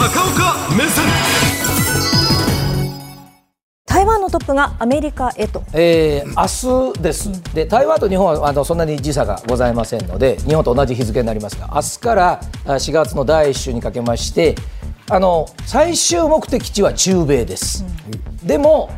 高岡目線。台湾のトップがアメリカへと、えー、明日です。で台湾と日本はあのそんなに時差がございませんので日本と同じ日付になりますが明日から4月の第1週にかけましてあの最終目的地は中米です、うん、でも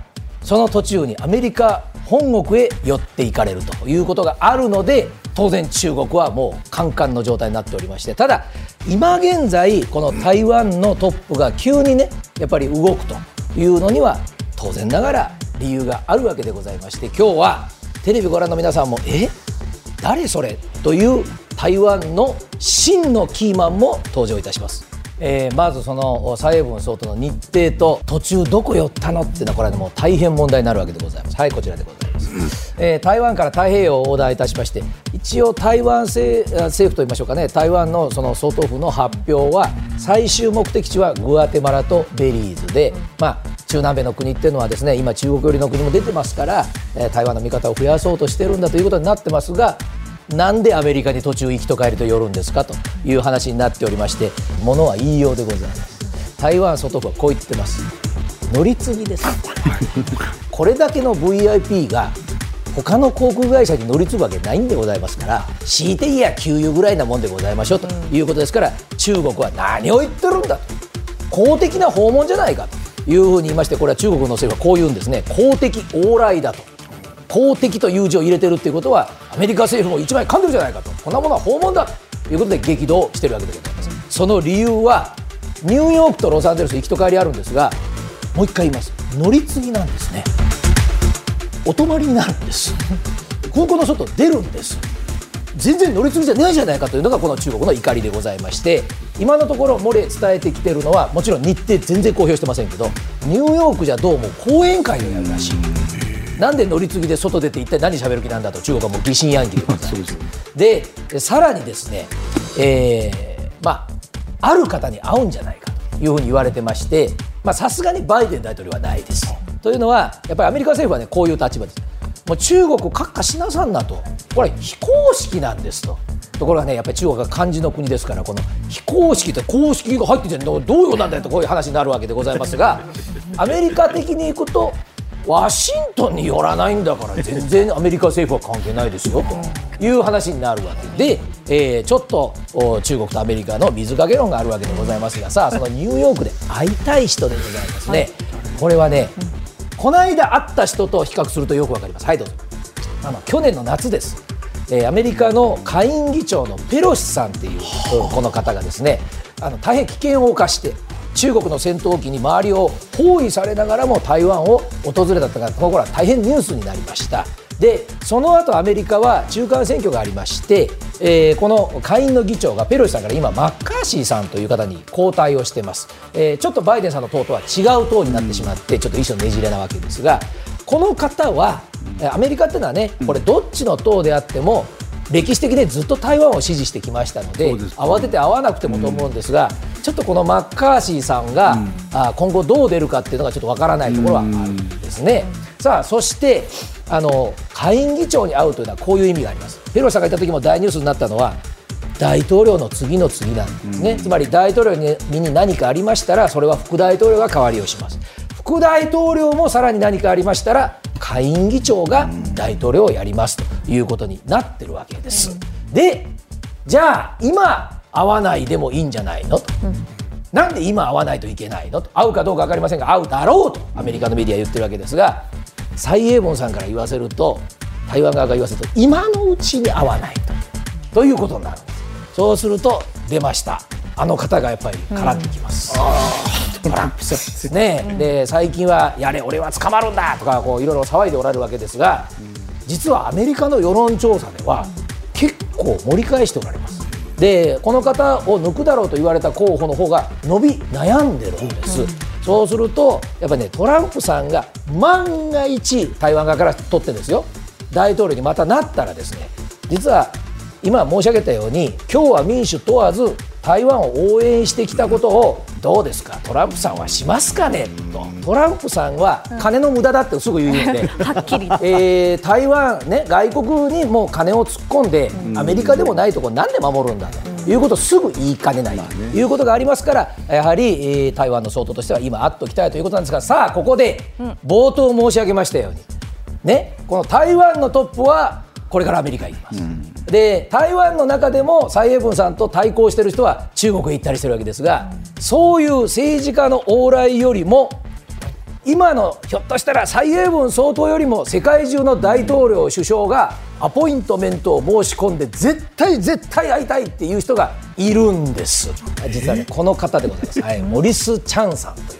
その途中にアメリカ本国へ寄っていかれるということがあるので当然中国はもうカンカンの状態になっておりましてただ今現在この台湾のトップが急にねやっぱり動くというのには当然ながら理由があるわけでございまして今日はテレビご覧の皆さんもえ誰それという台湾の真のキーマンも登場いたします。えー、まずその蔡英文総統の日程と途中どこ寄ったのっていうのはこれはもう大変問題になるわけでございます。はいこちらでございます、えー、台湾から太平洋を横断いたしまして一応台湾政政府といいましょうかね台湾のその総統府の発表は最終目的地はグアテマラとベリーズでまあ中南米の国っていうのはですね今中国寄りの国も出てますから、えー、台湾の味方を増やそうとしてるんだということになってますがなんでアメリカに途中行きと帰りと寄るんですかという話になっておりましてものは言いようでございます。台湾外府はこう言ってます。乗り継ぎです。これだけの VIP が他の航空会社に乗り継ぐわけないんでございますから強いていや給油ぐらいなもんでございましょうということですから、中国は何を言ってるんだと。公的な訪問じゃないかというふうに言いましてこれは中国の政府はこう言うんですね。公的往来だと公的という字を入れてるっていうことはアメリカ政府も一枚噛んでるじゃないかと。こんなものは訪問だということで激怒してるわけでございます。その理由はニューヨークとロサンゼルス行きと帰りあるんですがもう一回言います。乗り継ぎなんですね。お泊まりになるんです。空港の外出るんです。全然乗り継ぎじゃないじゃないかというのがこの中国の怒りでございまして今のところ漏れ伝えてきてるのはもちろん日程全然公表してませんけどニューヨークじゃどうも講演会をやるらしい。なんで乗り継ぎで外出て一体何喋る気なんだと中国はもう疑心暗鬼でございます でさらにですね、えー、まあある方に会うんじゃないかというふうに言われてましてさすがにバイデン大統領はないです。というのはやっぱりアメリカ政府はねこういう立場です。もう中国を閣下しなさんなとこれ非公式なんですと。ところがねやっぱり中国が漢字の国ですからこの非公式って公式が入っててどういうなんだよとこういう話になるわけでございますがアメリカ的にいくとワシントンに寄らないんだから全然アメリカ政府は関係ないですよという話になるわけ。で、えー、ちょっと中国とアメリカの水かけ論があるわけでございますがさあそのニューヨークで会いたい人でございますね、これはね、この間会った人と比較するとよくわかります。はいどうぞ。あの去年の夏です。えー、アメリカの下院議長のペロシさんっていうこの方がですねあの大変危険を冒して中国の戦闘機に周りを包囲されながらも台湾を訪れたとかこの頃は大変ニュースになりました。でその後アメリカは中間選挙がありまして、えー、この下院の議長がペロシさんから今マッカーシーさんという方に交代をしてます、えー、ちょっとバイデンさんの党とは違う党になってしまってちょっと一緒ねじれなわけですがこの方はアメリカっていうのはねこれどっちの党であっても歴史的にずっと台湾を支持してきましたので慌てて会わなくてもと思うんですが、うん、ちょっとこのマッカーシーさんが、うん、あ今後どう出るかっていうのがちょっとわからないところはあるんですね。さあそしてあの下院議長に会うというのはこういう意味があります。ペロシさんがいた時も大ニュースになったのは大統領の次の次なんですね、つまり大統領に何かありましたらそれは副大統領が代わりをします。副大統領もさらに何かありましたら下院議長が大統領をやりますということになってるわけです。でじゃあ今会わないでもいいんじゃないの？と。なんで今会わないといけないの？と。会うかどうか分かりませんが会うだろうと。アメリカのメディアは言ってるわけですが蔡英文さんから言わせると台湾側が言わせると今のうちに会わないと。ということになるんです。そうすると出ました。あの方がやっぱり絡んできます。うん。ね、うん、で最近はやれ俺は捕まるんだとかこういろいろ騒いでおられるわけですが、実はアメリカの世論調査では結構盛り返しておられます。でこの方を抜くだろうと言われた候補の方が伸び悩んでるんです。そうするとやっぱりねトランプさんが万が一台湾側から取ってですよ大統領にまたなったらですね実は今申し上げたように今日は民主問わず台湾を応援してきたことをどうですか？トランプさんはしますかね？と。トランプさんは金の無駄だってすぐ言うので、はっきりえー、台湾、ね、外国にもう金を突っ込んで、アメリカでもないところなんで守るんだと。いうことをすぐ言いかねない。ということがありますからやはり、えー、台湾の総統としては今あっときたいということなんですがさあここで冒頭申し上げましたように、ね、この台湾のトップはこれからアメリカに行きます、うん、で台湾の中でも蔡英文さんと対抗している人は中国へ行ったりしてるわけですが、そういう政治家の往来よりも今のひょっとしたら蔡英文総統よりも世界中の大統領首相がアポイントメントを申し込んで絶対絶対会いたいっていう人がいるんです。実はねこの方でございます、はい、モリス・チャンさんという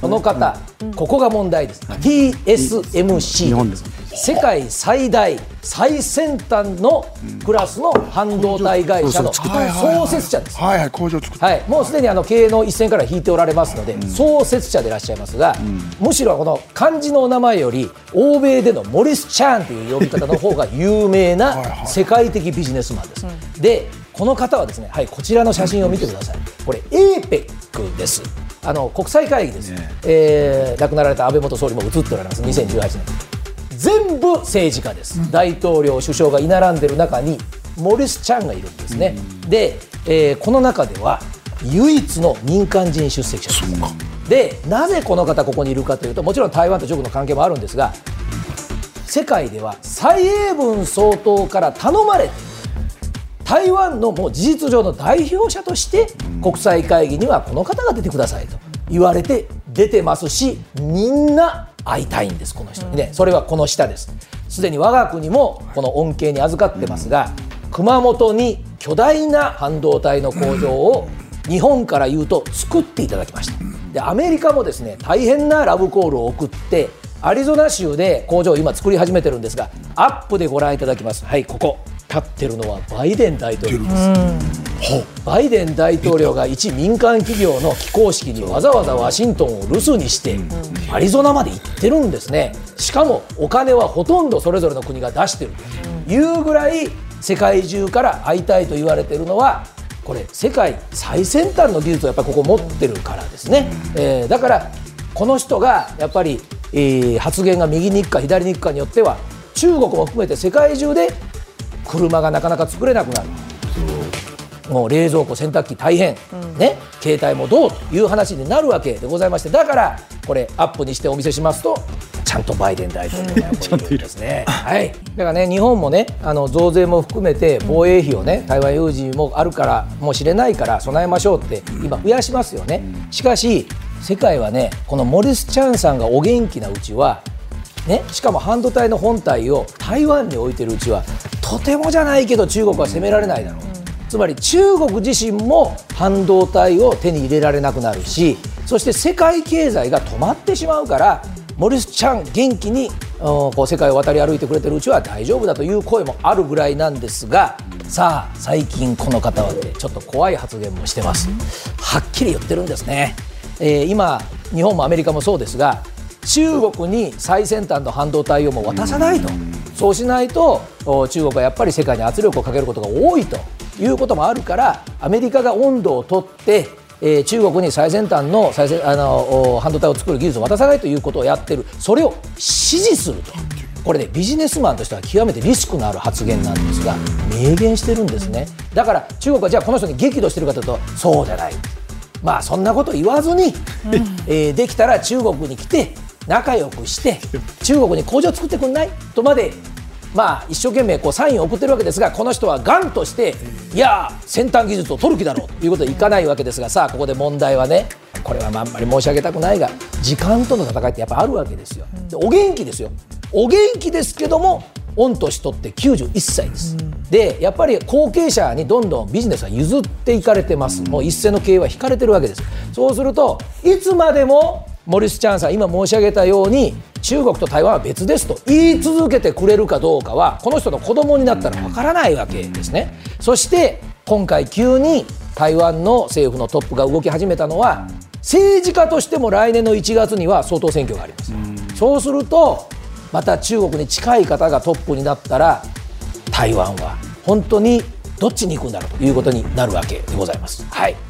この方、ここが問題です、TSMC です世界最大最先端のクラスの半導体会社の創設者です。はいはい、工場作はい、もうすでにあの経営の一線から引いておられますので、うん、創設者でいらっしゃいますが、うん、むしろこの漢字のお名前より欧米でのモリス・チャーンという呼び方の方が有名な世界的ビジネスマンです。でこの方はですね、はい、こちらの写真を見てください。これ APEC です。あの国際会議です、ねえー、亡くなられた安倍元総理も映っておられます、2018年。全部政治家です、うん、大統領、首相が居並んでる中にモリス・チャンがいるんですね、うん、で、えー、この中では唯一の民間人出席者。でなぜこの方ここにいるかというともちろん台湾と中国の関係もあるんですが世界では蔡英文総統から頼まれて台湾のもう事実上の代表者として国際会議にはこの方が出てくださいと言われて出てますしみんな会いたいんですこの人に。ねそれはこの下です。すでに我が国もこの恩恵に預かってますが熊本に巨大な半導体の工場を日本から言うと作っていただきました。でアメリカもですね大変なラブコールを送ってアリゾナ州で工場を今作り始めてるんですがアップでご覧いただきます。はいここ立ってるのはバイデン大統領。です。バイデン大統領が一民間企業の起工式にわざわざワシントンを留守にしてアリゾナまで行ってるんですね。しかもお金はほとんどそれぞれの国が出してる。というぐらい世界中から会いたいと言われているのはこれ世界最先端の技術をやっぱりここ持ってるからですね。えー、だからこの人がやっぱり、えー、発言が右に行くか左に行くかによっては中国も含めて世界中で車がなかなか作れなくなる。もう冷蔵庫洗濯機大変、うん、ね？携帯もどう？という話になるわけでございまして。だからこれアップにしてお見せしますとちゃんとバイデン大統領がちゃん。といるですね。はい。だからね日本もねあの増税も含めて防衛費をね台湾有事もあるからもしれないから備えましょうって今増やしますよね。しかし世界はねこのモリス・チャンさんがお元気なうちはね、しかも半導体の本体を台湾に置いてるうちはとてもじゃないけど中国は攻められないだろう、うん、つまり中国自身も半導体を手に入れられなくなるしそして世界経済が止まってしまうから、モリスちゃん元気にこう世界を渡り歩いてくれてるうちは大丈夫だという声もあるぐらいなんですがさあ最近この方はねちょっと怖い発言もしてます。はっきり言ってるんですね、えー、今日本もアメリカもそうですが中国に最先端の半導体をも渡さないと、そうしないと中国はやっぱり世界に圧力をかけることが多いということもあるからアメリカが温度をとってえー、中国に最先端の最先あの半導体を作る技術を渡さないということをやってる。それを支持すると。これねビジネスマンとしては極めてリスクのある発言なんですが明言してるんですね。だから中国はじゃあこの人に激怒してるかというとそうじゃない。まあそんなこと言わずに、うん、えー、できたら中国に来て仲良くして中国に工場作ってくんない？とまでまあ一生懸命こうサインを送ってるわけですがこの人はがんとしていや先端技術を取る気だろうということでいかないわけですがさあここで問題はねこれはあんまり申し上げたくないが時間との戦いってやっぱあるわけですよ。お元気ですよ。お元気ですけども御年取って91歳です、うん、でやっぱり後継者にどんどんビジネスは譲っていかれてます、もう一斉の経営は引かれてるわけです。そうするといつまでもモリス・チャンさん今申し上げたように中国と台湾は別ですと言い続けてくれるかどうかはこの人の子供になったらわからないわけですね。そして今回急に台湾の政府のトップが動き始めたのは政治家としても来年の1月には総統選挙があります。そうするとまた中国に近い方がトップになったら台湾は本当にどっちに行くんだろうということになるわけでございます。はい